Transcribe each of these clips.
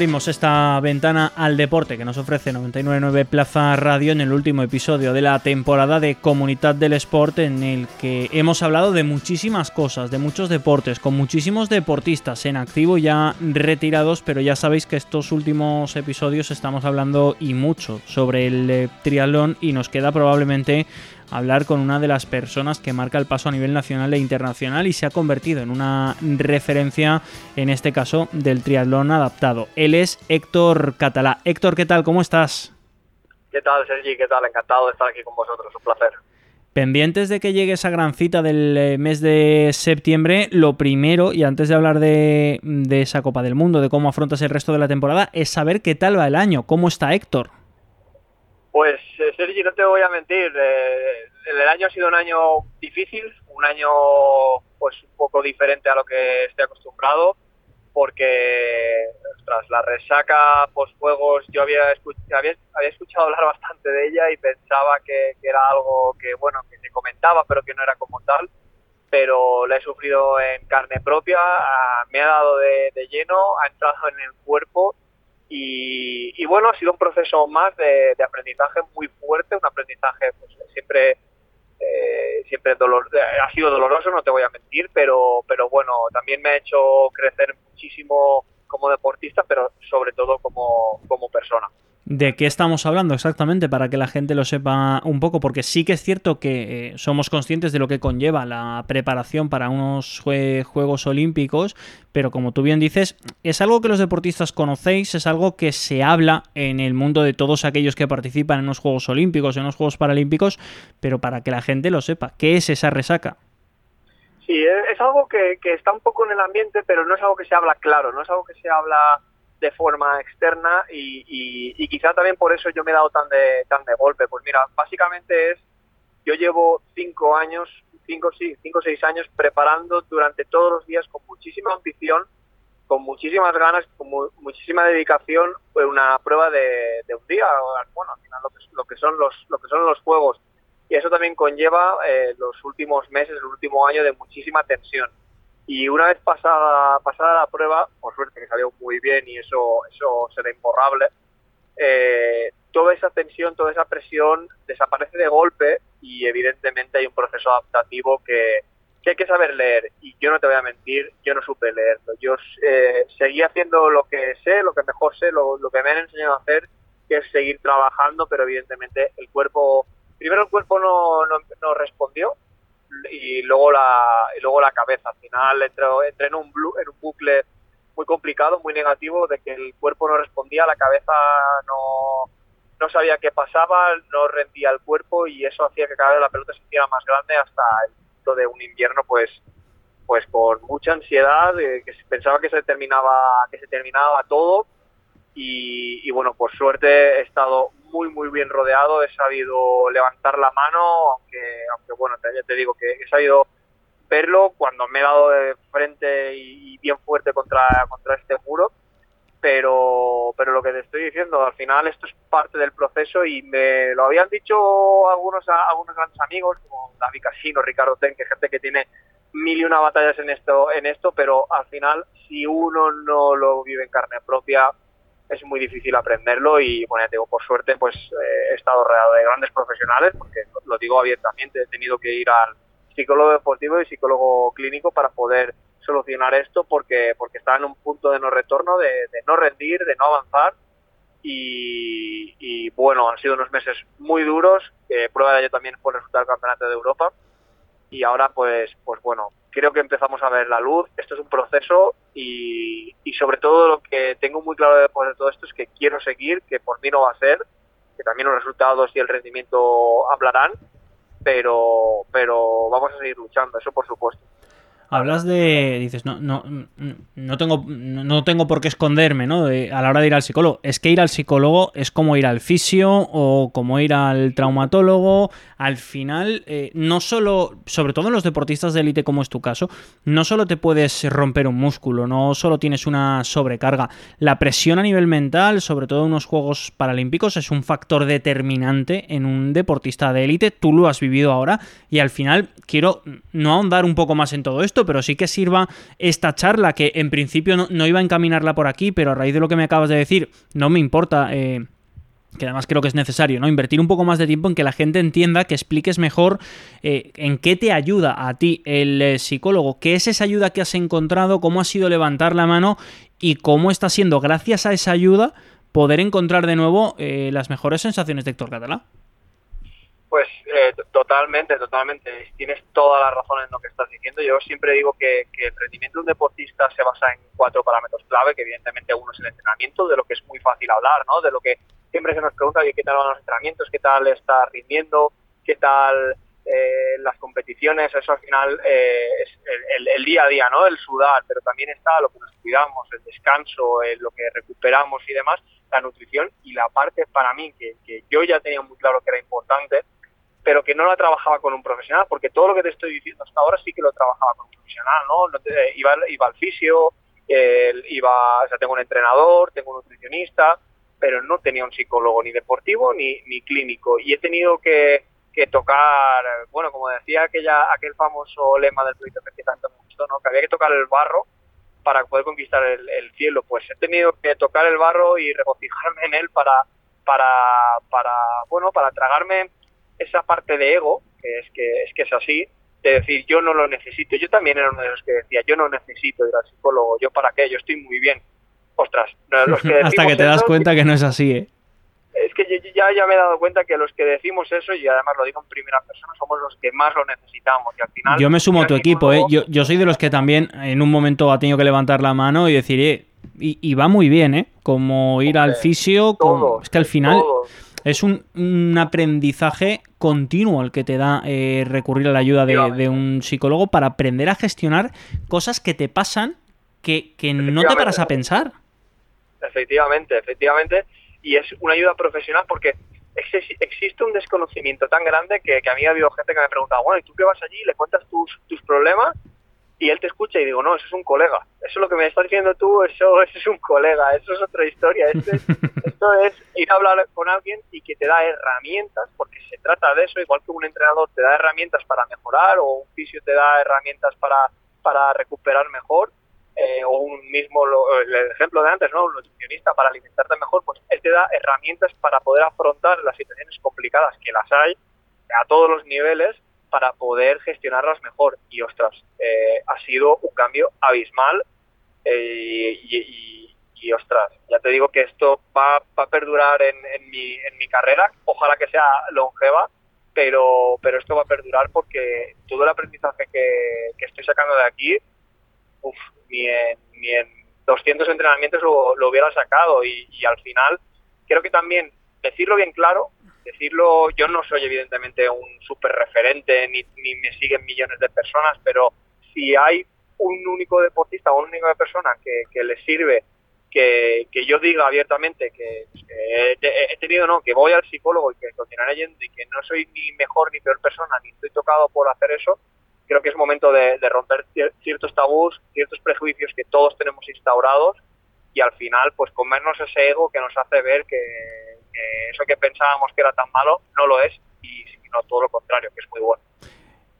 Abrimos esta ventana al deporte que nos ofrece 999 Plaza Radio en el último episodio de la temporada de Comunidad del Sport en el que hemos hablado de muchísimas cosas, de muchos deportes, con muchísimos deportistas en activo ya retirados, pero ya sabéis que estos últimos episodios estamos hablando y mucho sobre el eh, triatlón y nos queda probablemente hablar con una de las personas que marca el paso a nivel nacional e internacional y se ha convertido en una referencia, en este caso, del triatlón adaptado. Él es Héctor Catalá. Héctor, ¿qué tal? ¿Cómo estás? ¿Qué tal, Sergi? ¿Qué tal? Encantado de estar aquí con vosotros. Un placer. Pendientes de que llegue esa gran cita del eh, mes de septiembre, lo primero, y antes de hablar de, de esa Copa del Mundo, de cómo afrontas el resto de la temporada, es saber qué tal va el año, cómo está Héctor. Sergi, no te voy a mentir. Eh, el año ha sido un año difícil, un año pues un poco diferente a lo que estoy acostumbrado, porque tras la resaca post-juegos yo había, escuchado, hablar bastante de ella y pensaba que, era algo que, bueno, que se comentaba, pero que no era como tal. Pero la he sufrido en carne propia, ah, me ha dado de lleno, ha entrado en el cuerpo y, bueno, ha sido un proceso más de, aprendizaje muy fuerte, un aprendizaje pues, siempre eh, siempre dolor, ha sido doloroso, no te voy a mentir, pero, pero bueno, también me ha hecho crecer muchísimo como deportista, pero sobre todo como, como persona. ¿De qué estamos hablando exactamente para que la gente lo sepa un poco? Porque sí que es cierto que eh, somos conscientes de lo que conlleva la preparación para unos Juegos Olímpicos, pero como tú bien dices, es algo que los deportistas conocéis, es algo que se habla en el mundo de todos aquellos que participan en los Juegos Olímpicos, en los Juegos Paralímpicos, pero para que la gente lo sepa, ¿qué es esa resaca? Sí, es algo que, que está un poco en el ambiente, pero no es algo que se habla claro, no es algo que se habla de forma externa y, y, quizá también por eso yo me he dado tan de, tan de golpe. Pues mira, básicamente es, yo llevo cinco años, cinco, cinco seis años preparando durante todos los días con muchísima ambición, con muchísimas ganas, con muchísima dedicación, pues una prueba de, un día, bueno, al final lo que, lo que, son los, lo que son los juegos. Y eso también conlleva eh, los últimos meses, el último año de muchísima tensión y una vez pasada, pasada la prueba, por suerte que salió muy bien y eso, eso será imborrable, eh, toda esa tensión, toda esa presión desaparece de golpe y evidentemente hay un proceso adaptativo que, hay que saber leer. Y yo no te voy a mentir, yo no supe leerlo. Yo eh, seguí haciendo lo que sé, lo que mejor sé, lo, lo que me han enseñado a hacer, que es seguir trabajando, pero evidentemente el cuerpo, primero el cuerpo no, no, no respondió, y luego la y luego la cabeza. Al final entré, en, un en un bucle muy complicado, muy negativo, de que el cuerpo no respondía, la cabeza no, no sabía qué pasaba, no rendía el cuerpo y eso hacía que cada vez la pelota se hiciera más grande hasta el punto de un invierno pues pues con mucha ansiedad, que pensaba que se terminaba que se terminaba todo y, y, bueno, por suerte he estado muy, muy bien rodeado, he sabido levantar la mano, aunque, aunque bueno, ya te digo que he sabido verlo cuando me he dado de frente y, bien fuerte contra, contra este muro, pero, pero lo que te estoy diciendo, al final esto es parte del proceso y me lo habían dicho algunos, algunos grandes amigos, como David Casino, Ricardo Ten, que gente que tiene mil y una batallas en esto, en esto, pero al final si uno no lo vive en carne propia, es muy difícil aprenderlo y bueno, ya por suerte pues eh, he estado rodeado de grandes profesionales, porque lo digo abiertamente, he tenido que ir al psicólogo deportivo y psicólogo clínico para poder solucionar esto porque, porque estaba en un punto de no retorno, de, no rendir, de no avanzar y, bueno, han sido unos meses muy duros, prueba de ello también fue el resultado Campeonato de Europa y ahora pues, pues bueno, creo que empezamos a ver la luz, esto es un proceso y, sobre todo lo que tengo muy claro después de todo esto es que quiero seguir, que por mí no va a ser, que también los resultados y el rendimiento hablarán, pero, pero vamos a seguir luchando, eso por supuesto. Hablas de. Dices, no, no, no, tengo, no tengo por qué esconderme, ¿no? a la hora de ir al psicólogo. Es que ir al psicólogo es como ir al fisio o como ir al traumatólogo. Al final, eh, no solo, sobre todo en los deportistas de élite, como es tu caso, no solo te puedes romper un músculo, no solo tienes una sobrecarga. La presión a nivel mental, sobre todo en unos Juegos Paralímpicos, es un factor determinante en un deportista de élite. Tú lo has vivido ahora y al final quiero no ahondar un poco más en todo esto, pero sí que sirva esta charla, que en principio no, iba a encaminarla por aquí, pero a raíz de lo que me acabas de decir, no me importa. Eh, que además creo que es necesario, ¿no? Invertir un poco más de tiempo en que la gente entienda, que expliques mejor eh, en qué te ayuda a ti el eh, psicólogo, qué es esa ayuda que has encontrado, cómo ha sido levantar la mano y cómo está siendo, gracias a esa ayuda, poder encontrar de nuevo las mejores sensaciones de Héctor Catalá. Pues eh, totalmente, totalmente. Tienes toda la razón en lo que estás diciendo. Yo siempre digo que, el rendimiento de un deportista se basa en cuatro parámetros clave, que evidentemente uno es el entrenamiento, de lo que es muy fácil hablar, ¿no? De lo que siempre se nos pregunta qué tal van los entrenamientos, qué tal está rindiendo, qué tal eh, las competiciones, eso al final eh, es el, día a día, ¿no? El sudar, pero también está lo que nos cuidamos, el descanso, lo que recuperamos y demás, la nutrición y la parte para mí que, que yo ya tenía muy claro que era importante, pero que no la trabajaba con un profesional, porque todo lo que te estoy diciendo hasta ahora sí que lo trabajaba con un profesional, ¿no? iba, iba al fisio, iba, o sea, tengo un entrenador, tengo un nutricionista, pero no tenía un psicólogo ni deportivo ni, ni clínico. Y he tenido que, que tocar, bueno, como decía aquella, aquel famoso lema del proyecto que tanto me gustó, ¿no? que había que tocar el barro para poder conquistar el, el, cielo. Pues he tenido que tocar el barro y regocijarme en él para, para, para bueno, para tragarme esa parte de ego, que es que es, que es así, de decir yo no lo necesito. Yo también era uno de los que decía yo no necesito ir al psicólogo, yo para qué, yo estoy muy bien. Ostras, los que hasta que te das cuenta que no es así, ¿eh? Es que ya, ya me he dado cuenta que los que decimos eso, y además lo digo en primera persona, somos los que más lo necesitamos. Y al final, yo me sumo a tu equipo, ¿eh? Yo, yo soy de los que también en un momento ha tenido que levantar la mano y decir, eh, y, va muy bien, ¿eh? Como ir al fisio, como... es que al final es un, aprendizaje continuo el que te da eh, recurrir a la ayuda de, un psicólogo para aprender a gestionar cosas que te pasan que, no te paras a pensar. Efectivamente, efectivamente. Y es una ayuda profesional porque existe un desconocimiento tan grande que, a mí ha habido gente que me ha preguntado, bueno, ¿y tú qué vas allí? ¿Le cuentas tus, tus problemas? Y él te escucha y digo, no, eso es un colega. Eso es lo que me estás diciendo tú, eso, eso es un colega, eso es otra historia. Esto es, esto es ir a hablar con alguien y que te da herramientas, porque se trata de eso, igual que un entrenador te da herramientas para mejorar o un fisio te da herramientas para, para recuperar mejor. Eh, o un mismo, el ejemplo de antes, ¿no? Un nutricionista para alimentarte mejor, pues él te da herramientas para poder afrontar las situaciones complicadas que las hay a todos los niveles para poder gestionarlas mejor. Y ostras, eh, ha sido un cambio abismal eh, y, ostras, ya te digo que esto va, a perdurar en, mi, en mi carrera, ojalá que sea longeva, pero, pero esto va a perdurar porque todo el aprendizaje que, estoy sacando de aquí, uf, ni, en, ni en 200 entrenamientos lo, lo hubiera sacado y, y al final creo que también decirlo bien claro decirlo, yo no soy evidentemente un súper referente ni, ni, me siguen millones de personas, pero si hay un único deportista o una única persona que, que le sirve que, que, yo diga abiertamente que, he, tenido, no, que voy al psicólogo y que continuaré yendo y que no soy ni mejor ni peor persona, ni estoy tocado por hacer eso, creo que es momento de, de romper ciertos tabús, ciertos prejuicios que todos tenemos instaurados y al final pues comernos ese ego que nos hace ver que eso que pensábamos que era tan malo no lo es y sino todo lo contrario, que es muy bueno.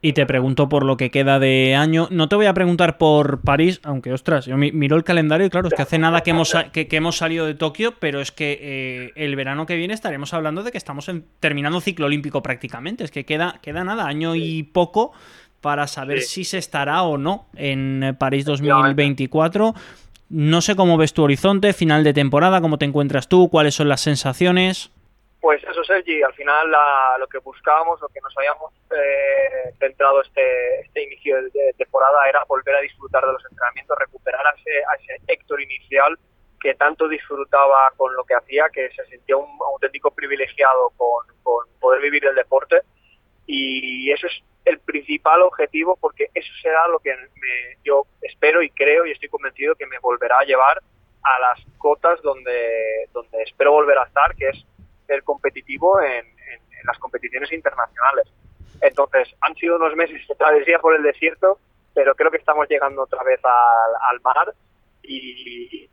Y te pregunto por lo que queda de año. No te voy a preguntar por París, aunque ostras, yo miro el calendario y claro, es que hace nada que hemos, que, hemos salido de Tokio, pero es que eh, el verano que viene estaremos hablando de que estamos en, terminando ciclo olímpico prácticamente. Es que queda, queda nada, año y poco para saber si se estará o no en París 2024. No sé cómo ves tu horizonte, final de temporada, cómo te encuentras tú, cuáles son las sensaciones. Pues eso, Sergi, al final lo que buscábamos, lo que nos habíamos eh, centrado este, este inicio de, temporada era volver a disfrutar de los entrenamientos, recuperar a ese, a ese Héctor inicial que tanto disfrutaba con lo que hacía, que se sentía un auténtico privilegiado con, con poder vivir el deporte. Y eso es el principal objetivo porque eso será lo que yo espero y creo y estoy convencido que me volverá a llevar a las cotas donde, donde espero volver a estar, que es ser competitivo en, las competiciones internacionales. Entonces, han sido unos meses de travesía por el desierto, pero creo que estamos llegando otra vez al, al mar y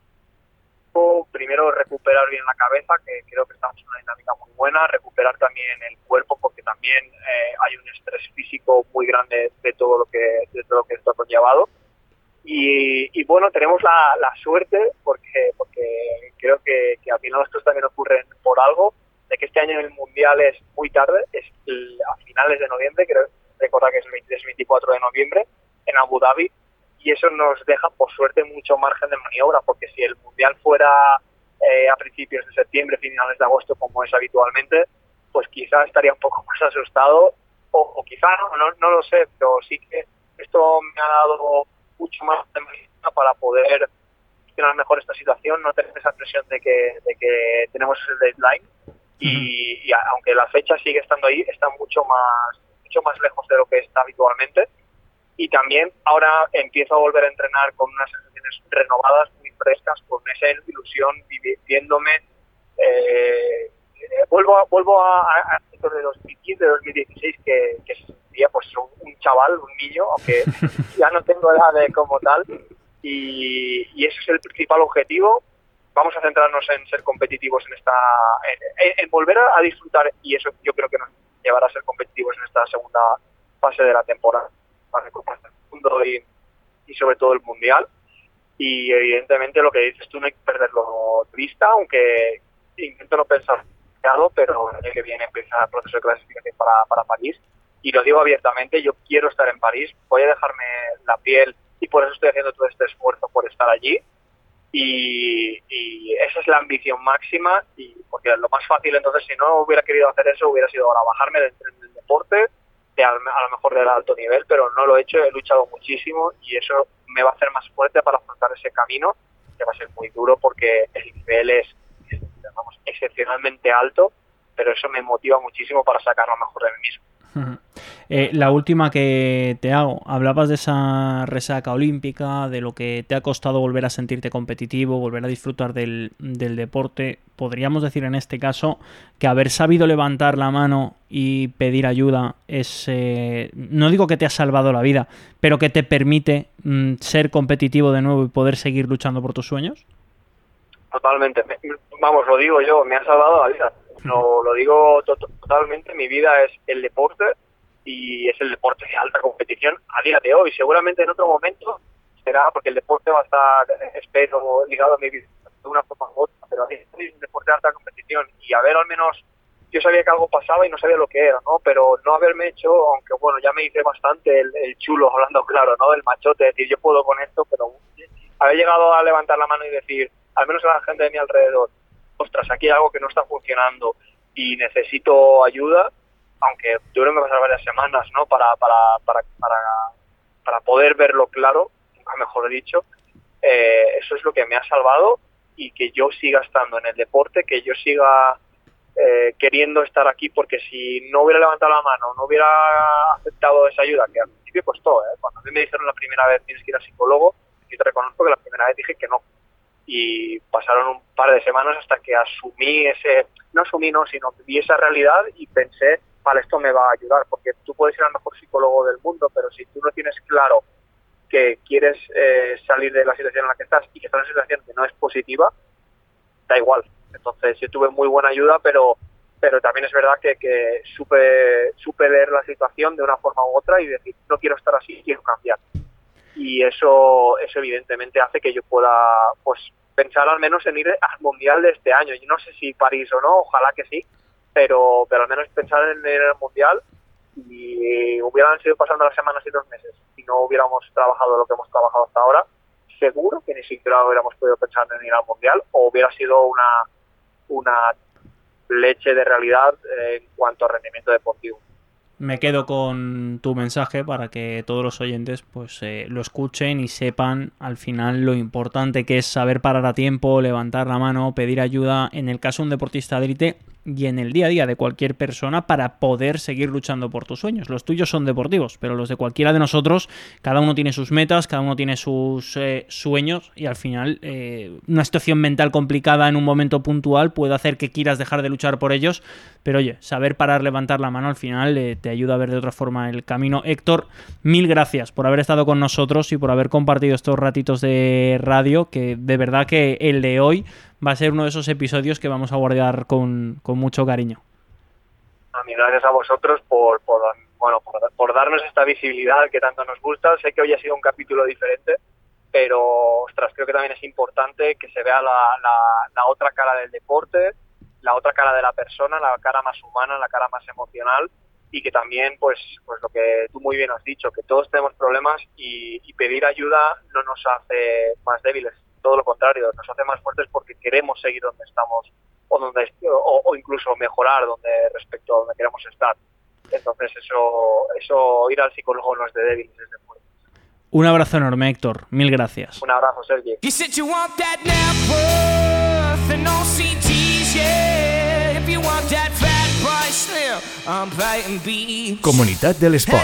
primero recuperar bien la cabeza, que creo que estamos en una dinámica muy buena, recuperar también el cuerpo, porque también eh, hay un muy grande de todo lo que, de todo lo que esto ha conllevado. Y, bueno, tenemos la, suerte, porque, porque creo que, al final esto también ocurren por algo, de que este año el Mundial es muy tarde, es a finales de noviembre, creo recordar que es el 23-24 de noviembre, en Abu Dhabi, y eso nos deja, por suerte, mucho margen de maniobra, porque si el Mundial fuera eh, a principios de septiembre, finales de agosto, como es habitualmente, pues quizá estaría un poco más asustado, quizá no, no, lo sé, pero sí que esto me ha dado mucho más de para poder gestionar mejor esta situación, no tener esa presión de que, de que tenemos el deadline, y, y aunque la fecha sigue estando ahí, está mucho más, mucho más lejos de lo que está habitualmente y también ahora empiezo a volver a entrenar con unas sensaciones renovadas, muy frescas, con esa ilusión, viviéndome. Eh, vuelvo a, vuelvo a, a, de 2015, de 2016, que, que sería pues un, chaval, un niño, aunque ya no tengo edad de como tal, y, y ese es el principal objetivo. Vamos a centrarnos en ser competitivos en esta, en, en volver a disfrutar, y eso yo creo que nos llevará a ser competitivos en esta segunda fase de la temporada para recuperar el mundo y, y sobre todo el mundial. Y evidentemente lo que dices tú no hay que perderlo de vista, aunque intento no pensar pero el año que viene empieza el proceso de clasificación para, para París. Y lo digo abiertamente, yo quiero estar en París, voy a dejarme la piel y por eso estoy haciendo todo este esfuerzo por estar allí. Y, y, esa es la ambición máxima y porque lo más fácil entonces si no hubiera querido hacer eso hubiera sido ahora bajarme del del deporte a, lo mejor del alto nivel, pero no lo he hecho, he luchado muchísimo y eso me va a hacer más fuerte para afrontar ese camino, que va a ser muy duro porque el nivel es, vamos, excepcionalmente alto, pero eso me motiva muchísimo para sacar lo mejor de mí mismo. Eh, la última que te hago, hablabas de esa resaca olímpica, de lo que te ha costado volver a sentirte competitivo, volver a disfrutar del, deporte. Podríamos decir en este caso que haber sabido levantar la mano y pedir ayuda es, eh, no digo que te ha salvado la vida, pero que te permite mm, ser competitivo de nuevo y poder seguir luchando por tus sueños. Totalmente, vamos, lo digo yo, me ha salvado la vida. Lo, lo digo totalmente, mi vida es el deporte y es el deporte de alta competición a día de hoy. Seguramente en otro momento será porque el deporte va a estar, espero, ligado a mi vida de una forma u otra, pero a día de hoy es un deporte de alta competición y a ver al menos yo sabía que algo pasaba y no sabía lo que era, ¿no? Pero no haberme hecho, aunque bueno, ya me hice bastante el, chulo, hablando claro, ¿no? El machote, decir, yo puedo con esto, pero haber llegado a levantar la mano y decir, al menos a la gente de mi alrededor, ostras, aquí hay algo que no está funcionando y necesito ayuda, aunque tuvieron que pasar varias semanas, ¿no? Para, para, para, para, para poder verlo claro, mejor dicho, eh, eso es lo que me ha salvado y que yo siga estando en el deporte, que yo siga eh, queriendo estar aquí, porque si no hubiera levantado la mano, no hubiera aceptado esa ayuda, que al principio costó, ¿eh? cuando a mí me dijeron la primera vez tienes que ir al psicólogo, yo te reconozco que la primera vez dije que no. Y pasaron un par de semanas hasta que asumí ese, no asumí, no, sino vi esa realidad y pensé vale, esto me va a ayudar, porque tú puedes ser el mejor psicólogo del mundo, pero si tú no tienes claro que quieres eh, salir de la situación en la que estás y que estás en una situación que no es positiva, da igual. Entonces yo tuve muy buena ayuda, pero pero también es verdad que, que supe, supe leer la situación de una forma u otra y decir, no quiero estar así, quiero cambiar. Y eso, eso evidentemente hace que yo pueda pues pensar al menos en ir al Mundial de este año. Yo no sé si París o no, ojalá que sí, pero, pero al menos pensar en el Mundial y hubieran sido pasando las semanas y los meses y no hubiéramos trabajado lo que hemos trabajado hasta ahora, seguro que ni siquiera hubiéramos podido pensar en ir al Mundial o hubiera sido una, una leche de realidad en cuanto a rendimiento deportivo me quedo con tu mensaje para que todos los oyentes pues eh, lo escuchen y sepan al final lo importante que es saber parar a tiempo, levantar la mano, pedir ayuda. En el caso de un deportista de y en el día a día de cualquier persona para poder seguir luchando por tus sueños. Los tuyos son deportivos, pero los de cualquiera de nosotros, cada uno tiene sus metas, cada uno tiene sus eh, sueños y al final eh, una situación mental complicada en un momento puntual puede hacer que quieras dejar de luchar por ellos, pero oye, saber parar, levantar la mano al final eh, te ayuda a ver de otra forma el camino. Héctor, mil gracias por haber estado con nosotros y por haber compartido estos ratitos de radio, que de verdad que el de hoy va a ser uno de esos episodios que vamos a guardar con, mucho cariño. A gracias a vosotros por, bueno, por, darnos esta visibilidad que tanto nos gusta. Sé que hoy ha sido un capítulo diferente, pero ostras, creo que también es importante que se vea la, la, otra cara del deporte, la otra cara de la persona, la cara más humana, la cara más emocional y que también, pues, pues lo que tú muy bien has dicho, que todos tenemos problemas y, y pedir ayuda no nos hace más débiles, todo lo contrario, nos hace más fuertes porque queremos seguir donde estamos o, donde, o, incluso mejorar donde respecto a donde queremos estar. Entonces eso, eso ir al psicólogo no es de débiles, es de fuertes. Un abrazo enorme, Héctor. Mil gracias. Un abrazo, Sergi. Comunidad del Sport.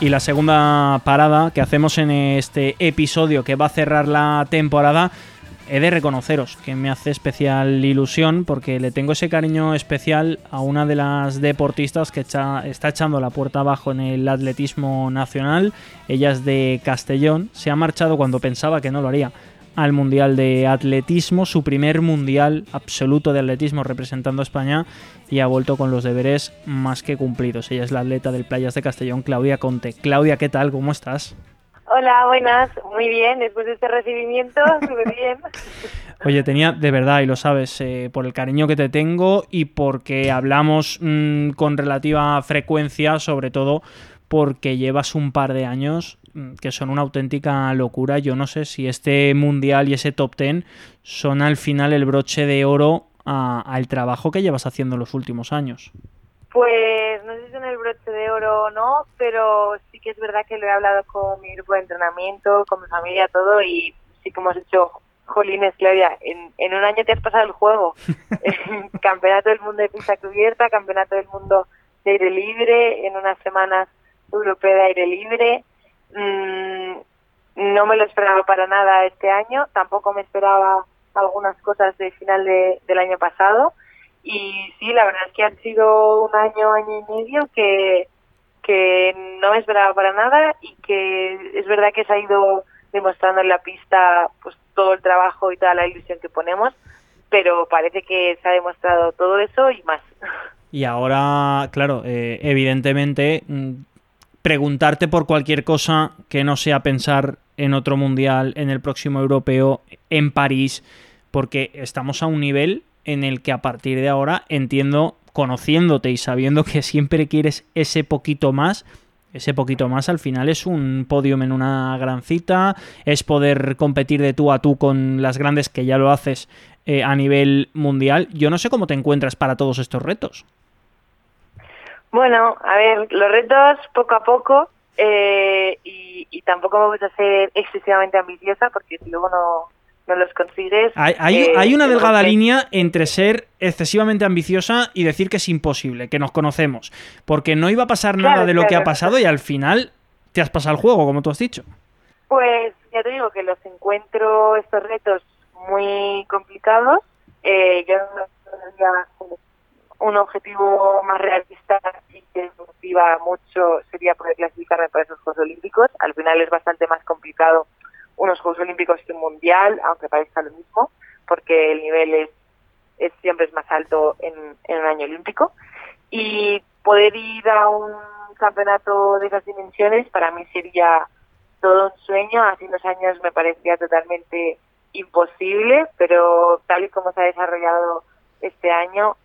Y la segunda parada que hacemos en este episodio que va a cerrar la temporada, he de reconoceros que me hace especial ilusión porque le tengo ese cariño especial a una de las deportistas que está echando la puerta abajo en el atletismo nacional. Ella es de Castellón, se ha marchado cuando pensaba que no lo haría al Mundial de Atletismo, su primer Mundial absoluto de atletismo representando a España y ha vuelto con los deberes más que cumplidos. Ella es la atleta del Playas de Castellón, Claudia Conte. Claudia, ¿qué tal? ¿Cómo estás? Hola, buenas, muy bien, después de este recibimiento, muy bien. Oye, tenía, de verdad, y lo sabes, eh, por el cariño que te tengo y porque hablamos mm, con relativa frecuencia, sobre todo porque llevas un par de años mm, que son una auténtica locura. Yo no sé si este mundial y ese top ten son al final el broche de oro al trabajo que llevas haciendo los últimos años. Pues no sé si son el broche de oro o no, pero sí que es verdad que lo he hablado con mi grupo de entrenamiento, con mi familia, todo, y sí que hemos hecho, jolines, Claudia, en, en un año te has pasado el juego. campeonato del mundo de pista cubierta, campeonato del mundo de aire libre, en unas semanas europeo de aire libre. Mm, no me lo esperaba para nada este año, tampoco me esperaba algunas cosas de final de, del año pasado. Y sí, la verdad es que han sido un año, año y medio que, que no me esperaba para nada y que es verdad que se ha ido demostrando en la pista pues todo el trabajo y toda la ilusión que ponemos, pero parece que se ha demostrado todo eso y más. Y ahora, claro, eh, evidentemente mm, preguntarte por cualquier cosa que no sea pensar en otro mundial, en el próximo europeo, en París, porque estamos a un nivel en el que a partir de ahora entiendo, conociéndote y sabiendo que siempre quieres ese poquito más, ese poquito más al final es un podium en una gran cita, es poder competir de tú a tú con las grandes que ya lo haces eh, a nivel mundial. Yo no sé cómo te encuentras para todos estos retos. Bueno, a ver, los retos poco a poco eh, y, tampoco me gusta ser excesivamente ambiciosa porque si luego no, no los consigues... Hay, hay, eh, una delgada línea entre ser excesivamente ambiciosa y decir que es imposible, que nos conocemos, porque no iba a pasar nada de lo que ha pasado y al final te has pasado el juego, como tú has dicho. Pues ya te digo que los encuentro estos retos muy complicados. Eh, yo no un objetivo más realista y que motiva mucho sería poder clasificarme para esos Juegos Olímpicos. Al final es bastante más complicado unos Juegos Olímpicos que un Mundial, aunque parezca lo mismo, porque el nivel es, es siempre es más alto en, en un año olímpico. Y poder ir a un campeonato de esas dimensiones para mí sería todo un sueño. Hace unos años me parecía totalmente imposible, pero tal y como se ha desarrollado este año,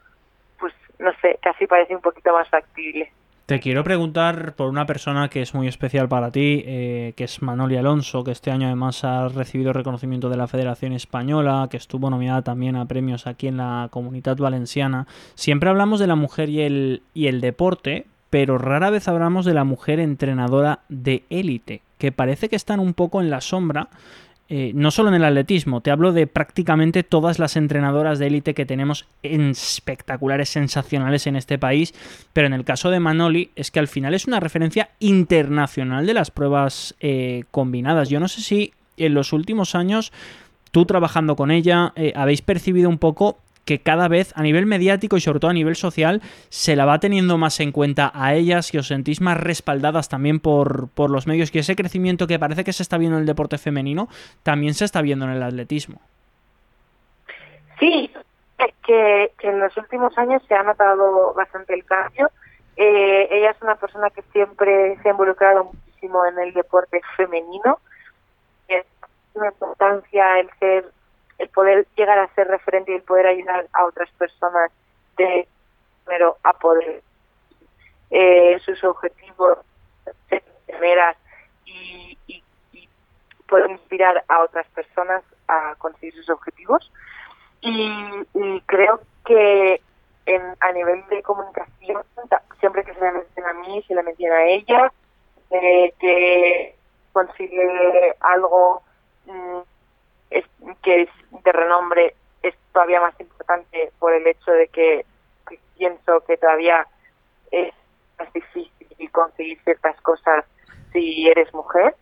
pues no sé, casi parece un poquito más factible. Te quiero preguntar por una persona que es muy especial para ti, eh, que es Manoli Alonso, que este año además ha recibido reconocimiento de la Federación Española, que estuvo nominada también a premios aquí en la Comunidad Valenciana. Siempre hablamos de la mujer y el, y el deporte, pero rara vez hablamos de la mujer entrenadora de élite, que parece que están un poco en la sombra eh, no solo en el atletismo, te hablo de prácticamente todas las entrenadoras de élite que tenemos en espectaculares, sensacionales en este país, pero en el caso de Manoli es que al final es una referencia internacional de las pruebas eh, combinadas. Yo no sé si en los últimos años tú trabajando con ella eh, habéis percibido un poco que cada vez a nivel mediático y sobre todo a nivel social se la va teniendo más en cuenta a ellas y os sentís más respaldadas también por, por los medios y ese crecimiento que parece que se está viendo en el deporte femenino también se está viendo en el atletismo. Sí, que, en los últimos años se ha notado bastante el cambio. Eh, ella es una persona que siempre se ha involucrado muchísimo en el deporte femenino. Es una importancia el ser el poder llegar a ser referente y el poder ayudar a otras personas de primero a poder. Eh, sus objetivos ser primeras y, y, poder inspirar a otras personas a conseguir sus objetivos. Y, creo que en, a nivel de comunicación siempre que se me menciona a mí se le menciona a ella eh, que consigue algo mm, es, que es de renombre es todavía más importante por el hecho de que, pienso que todavía es más difícil conseguir ciertas cosas si eres mujer.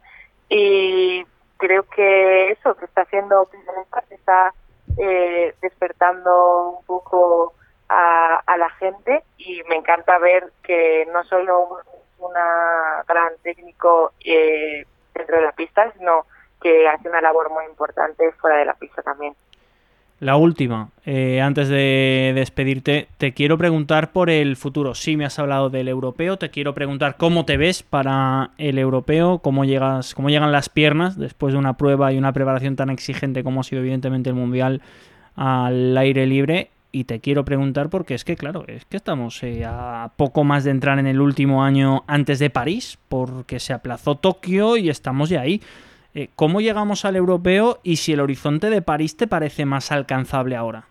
Y creo que eso que está haciendo está eh, despertando un poco a, a, la gente. Y me encanta ver que no solo una gran técnico eh, dentro de la pista sino que hace una labor muy importante fuera de la pista también. La última, eh, antes de despedirte, te quiero preguntar por el futuro. Sí, me has hablado del europeo, te quiero preguntar cómo te ves para el europeo, cómo llegas, cómo llegan las piernas después de una prueba y una preparación tan exigente como ha sido evidentemente el mundial al aire libre. Y te quiero preguntar porque es que, claro, es que estamos eh, a poco más de entrar en el último año antes de París, porque se aplazó Tokio y estamos ya ahí. Eh, ¿Cómo llegamos al europeo y si el horizonte de París te parece más alcanzable ahora?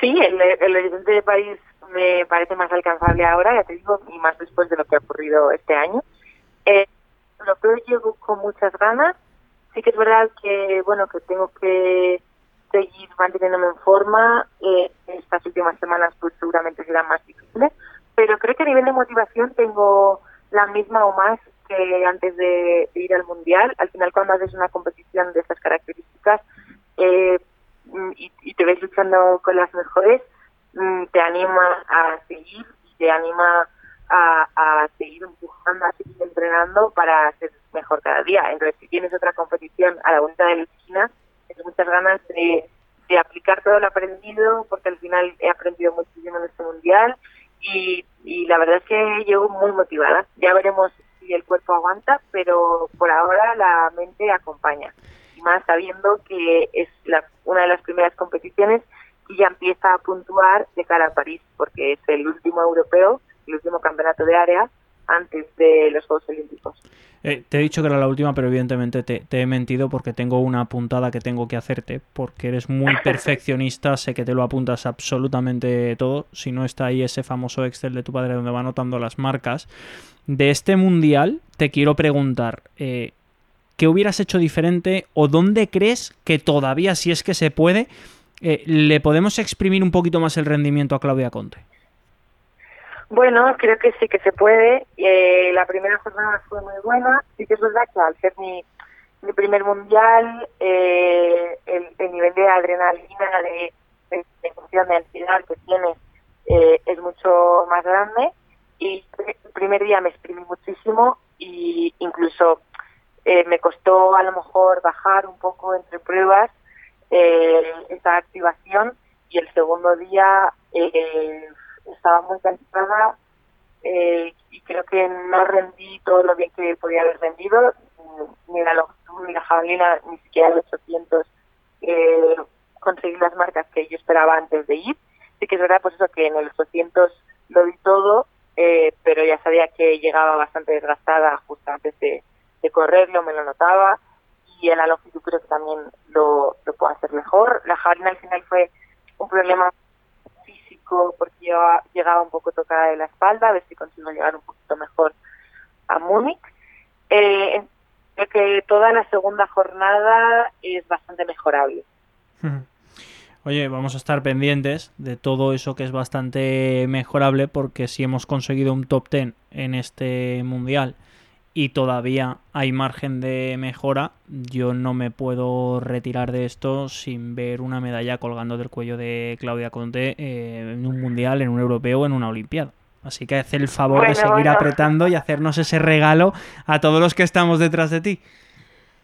Sí, el, horizonte de París me parece más alcanzable ahora, ya te digo, y más después de lo que ha ocurrido este año. Eh, el europeo llego con muchas ganas. Sí que es verdad que, bueno, que tengo que seguir manteniéndome en forma. Eh, estas últimas semanas pues seguramente serán más difíciles, pero creo que a nivel de motivación tengo la misma o más que antes de, ir al mundial. Al final, cuando haces una competición de estas características eh, mm, y, te ves luchando con las mejores, mm, te anima a seguir y te anima a, seguir empujando, a seguir entrenando para ser mejor cada día. Entonces, si tienes otra competición a la vuelta de la esquina, tienes muchas ganas de, de aplicar todo lo aprendido, porque al final he aprendido muchísimo en este mundial y, y la verdad es que llego muy motivada. Ya veremos y el cuerpo aguanta, pero por ahora la mente acompaña. Más sabiendo que es la, una de las primeras competiciones y ya empieza a puntuar de cara a París, porque es el último europeo, el último campeonato de área antes de los Juegos Olímpicos. Eh, te he dicho que era la última, pero evidentemente te, he mentido porque tengo una apuntada que tengo que hacerte, porque eres muy perfeccionista, sé que te lo apuntas absolutamente todo, si no está ahí ese famoso Excel de tu padre donde va anotando las marcas. De este mundial te quiero preguntar, eh, ¿qué hubieras hecho diferente o dónde crees que todavía, si es que se puede, eh, le podemos exprimir un poquito más el rendimiento a Claudia Conte? Bueno, creo que sí que se puede. Eh, la primera jornada fue muy buena. Sí que es verdad que al ser mi, primer mundial, eh, el, nivel de adrenalina, de, de, de ansiedad que tienes eh, es mucho más grande. Y el primer día me exprimí muchísimo y incluso eh, me costó a lo mejor bajar un poco entre pruebas eh, esa activación y el segundo día eh, estaba muy cansada eh, y creo que no rendí todo lo bien que podía haber rendido, ni la longitud, ni la jabalina ni siquiera los 800 eh, conseguí las marcas que yo esperaba antes de ir. Sí que es verdad, pues eso, que en el 800 lo di todo, eh, pero ya sabía que llegaba bastante desgastada justo antes de, de correrlo, me lo notaba. Y en la longitud creo que también lo, lo puedo hacer mejor. La jabalina al final fue un problema porque yo llegaba un poco tocada de la espalda, a ver si consigo llegar un poquito mejor a Múnich. Eh, creo que toda la segunda jornada es bastante mejorable. Oye, vamos a estar pendientes de todo eso que es bastante mejorable porque si hemos conseguido un top 10 en este mundial y todavía hay margen de mejora, yo no me puedo retirar de esto sin ver una medalla colgando del cuello de Claudia Conte eh, en un mundial, en un europeo o en una olimpiada. Así que hacer el favor de seguir bueno. apretando y hacernos ese regalo a todos los que estamos detrás de ti.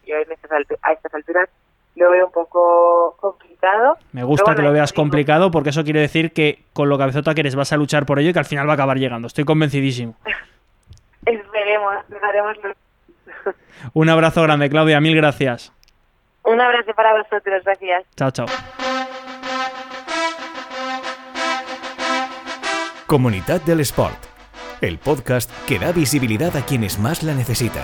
Yo a estas alturas lo veo un poco complicado. Me gusta que lo veas complicado porque eso quiere decir que con lo cabezota que eres vas a luchar por ello y que al final va a acabar llegando. Estoy convencidísimo. Esperemos, dejaremos Un abrazo grande, Claudia. Mil gracias. Un abrazo para vosotros, gracias. Chao, chao. Comunidad del Sport, el podcast que da visibilidad a quienes más la necesitan.